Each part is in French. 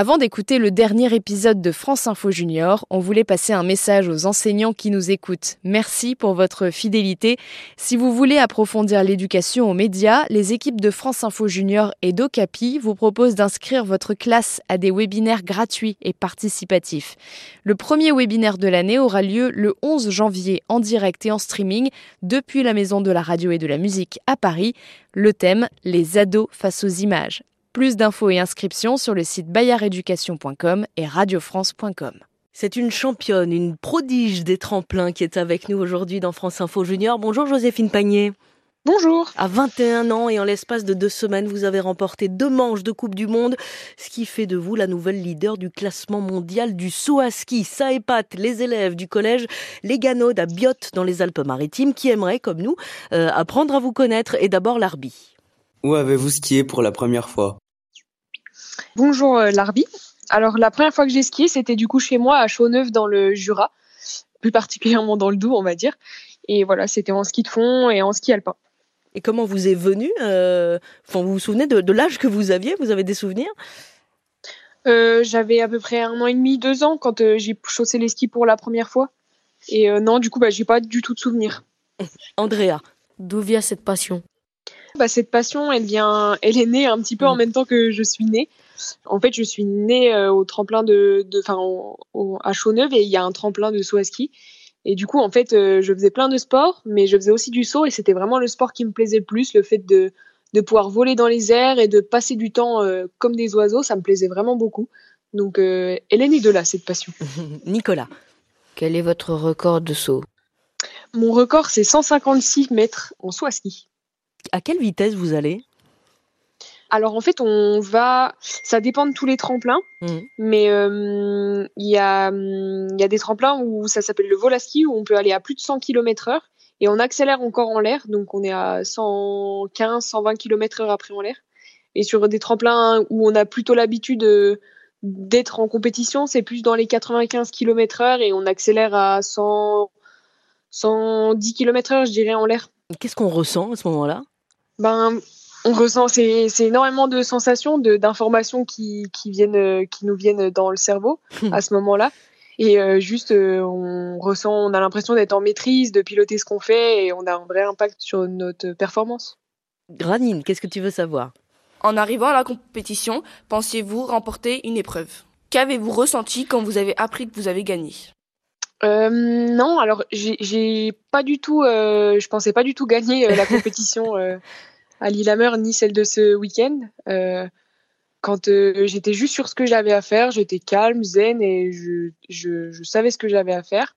Avant d'écouter le dernier épisode de France Info Junior, on voulait passer un message aux enseignants qui nous écoutent. Merci pour votre fidélité. Si vous voulez approfondir l'éducation aux médias, les équipes de France Info Junior et d'Ocapi vous proposent d'inscrire votre classe à des webinaires gratuits et participatifs. Le premier webinaire de l'année aura lieu le 11 janvier en direct et en streaming depuis la Maison de la Radio et de la Musique à Paris. Le thème Les ados face aux images. Plus d'infos et inscriptions sur le site bayardeducation.com et radiofrance.com. C'est une championne, une prodige des tremplins qui est avec nous aujourd'hui dans France Info Junior. Bonjour Joséphine Pagné. Bonjour. À 21 ans et en l'espace de deux semaines, vous avez remporté deux manches de Coupe du Monde, ce qui fait de vous la nouvelle leader du classement mondial du saut à ski. Ça épate les élèves du collège Les Ganodes à Biote dans les Alpes-Maritimes qui aimeraient, comme nous, euh, apprendre à vous connaître et d'abord l'arbi. Où avez-vous skié pour la première fois? Bonjour euh, Larbi. Alors la première fois que j'ai skié, c'était du coup chez moi à Chauneuf dans le Jura, plus particulièrement dans le Doubs, on va dire. Et voilà, c'était en ski de fond et en ski alpin. Et comment vous est venu euh, Vous vous souvenez de, l'âge que vous aviez? Vous avez des souvenirs? Euh, J'avais à peu près un an et demi, deux ans quand j'ai chaussé les skis pour la première fois. Et non, du coup, bah, j'ai pas du tout de souvenirs. Andrea, d'où vient cette passion? Bah, cette passion, elle vient, elle est née un petit peu en mm. même temps que je suis née. En fait, je suis née euh, au tremplin de, enfin, à Chauneuve et il y a un tremplin de saut à ski. Et du coup, en fait, euh, je faisais plein de sports, mais je faisais aussi du saut et c'était vraiment le sport qui me plaisait le plus, le fait de, de pouvoir voler dans les airs et de passer du temps euh, comme des oiseaux, ça me plaisait vraiment beaucoup. Donc, elle est née de là, cette passion. Nicolas, quel est votre record de saut? Mon record, c'est 156 mètres en saut à ski. À quelle vitesse vous allez? Alors en fait, on va, ça dépend de tous les tremplins, mmh. mais euh, il y, a, y a des tremplins où ça s'appelle le vol à ski où on peut aller à plus de 100 km/h et on accélère encore en l'air, donc on est à 115, 120 km/h après en l'air. Et sur des tremplins où on a plutôt l'habitude d'être en compétition, c'est plus dans les 95 km/h et on accélère à 100, 110 km/h, je dirais, en l'air. Qu'est-ce qu'on ressent à ce moment-là? Ben, on ressent, c'est, énormément de sensations, de, d'informations qui, qui, viennent, qui nous viennent dans le cerveau à ce moment-là. Et euh, juste, euh, on ressent, on a l'impression d'être en maîtrise, de piloter ce qu'on fait, et on a un vrai impact sur notre performance. Granine, qu'est-ce que tu veux savoir? En arrivant à la compétition, pensiez-vous remporter une épreuve? Qu'avez-vous ressenti quand vous avez appris que vous avez gagné? Euh, non, alors j'ai pas du tout, euh, je pensais pas du tout gagner euh, la compétition euh, à Lillehammer ni celle de ce week-end. Euh, quand j'étais juste sur ce que j'avais à faire, j'étais calme, zen et je, je, je savais ce que j'avais à faire.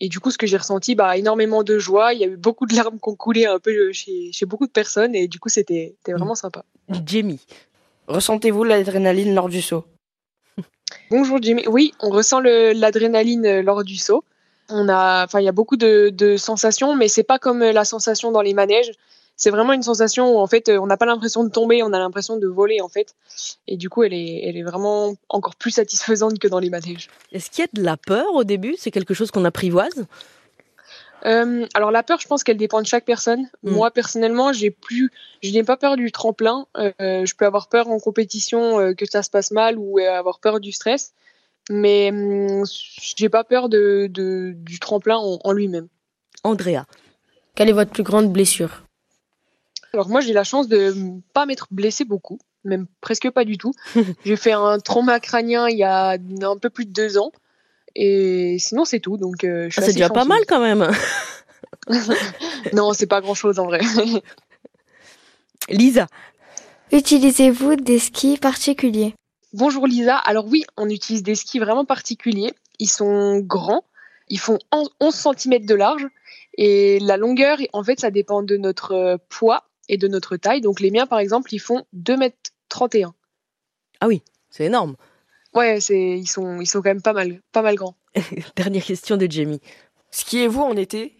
Et du coup, ce que j'ai ressenti, bah, énormément de joie. Il y a eu beaucoup de larmes qui ont coulé un peu chez, chez beaucoup de personnes et du coup, c'était vraiment sympa. Jamie, ressentez-vous l'adrénaline lors du saut? Bonjour Jimmy. Oui, on ressent l'adrénaline euh, lors du saut. On a, enfin, il y a beaucoup de, sensations, mais c'est pas comme euh, la sensation dans les manèges. C'est vraiment une sensation où en fait, euh, on n'a pas l'impression de tomber, on a l'impression de voler en fait. Et du coup, elle est, elle est vraiment encore plus satisfaisante que dans les manèges. Est-ce qu'il y a de la peur au début? C'est quelque chose qu'on apprivoise? Euh, alors la peur, je pense qu'elle dépend de chaque personne. Mm. Moi personnellement, j'ai plus, je n'ai pas peur du tremplin. Euh, je peux avoir peur en compétition euh, que ça se passe mal ou avoir peur du stress, mais hum, j'ai pas peur de, du tremplin en, lui-même. Andrea, quelle est votre plus grande blessure? Alors moi, j'ai la chance de pas m'être blessée beaucoup, même presque pas du tout. j'ai fait un trauma crânien il y a un peu plus de deux ans. Et sinon, c'est tout. Donc, euh, ah, c'est déjà pas mal quand même. non, c'est pas grand chose en vrai. Lisa. Utilisez-vous des skis particuliers? Bonjour Lisa. Alors oui, on utilise des skis vraiment particuliers. Ils sont grands. Ils font 11 cm de large. Et la longueur, en fait, ça dépend de notre euh, poids et de notre taille. Donc les miens, par exemple, ils font 2 m 31. Ah oui, c'est énorme. Ouais, c'est ils sont ils sont quand même pas mal pas mal grands. Dernière question de Jamie. Skiez-vous en été?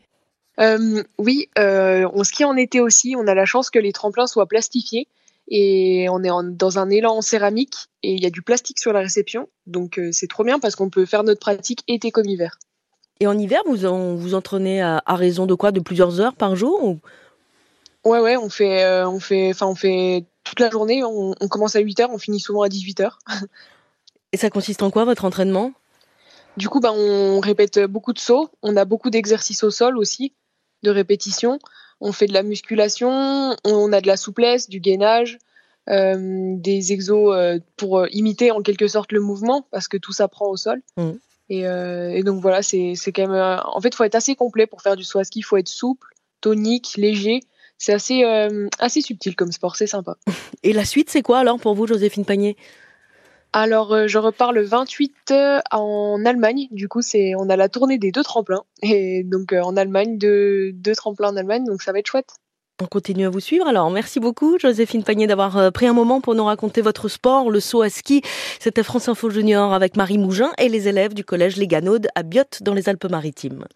Euh, Oui, euh, on skie en été aussi. On a la chance que les tremplins soient plastifiés et on est dans un élan en céramique et il y a du plastique sur la réception. Donc euh, c'est trop bien parce qu'on peut faire notre pratique été comme hiver. Et en hiver, vous vous entraînez à, raison de quoi? De plusieurs heures par jour ou... Ouais, ouais, on fait, on fait, enfin, on fait toute la journée. On, on commence à 8 heures, on finit souvent à 18 heures. Et ça consiste en quoi votre entraînement? Du coup, bah, on répète beaucoup de sauts. On a beaucoup d'exercices au sol aussi, de répétitions. On fait de la musculation, on a de la souplesse, du gainage, euh, des exos euh, pour imiter en quelque sorte le mouvement, parce que tout s'apprend au sol. Mmh. Et, donc voilà, c'est quand même. en fait, il faut être assez complet pour faire du saut à ski. Il faut être souple, tonique, léger. C'est assez, assez subtil comme sport, c'est sympa. Et la suite, c'est quoi alors pour vous, Joséphine Pagné alors, euh, je repars le 28 euh, en Allemagne. Du coup, c'est on a la tournée des deux tremplins. Et donc, euh, en Allemagne, deux, deux tremplins en Allemagne. Donc, ça va être chouette. On continue à vous suivre. Alors, merci beaucoup, Joséphine Pagné, d'avoir pris un moment pour nous raconter votre sport, le saut à ski. C'était France Info Junior avec Marie Mougin et les élèves du collège Les Ganaudes à Biot dans les Alpes-Maritimes.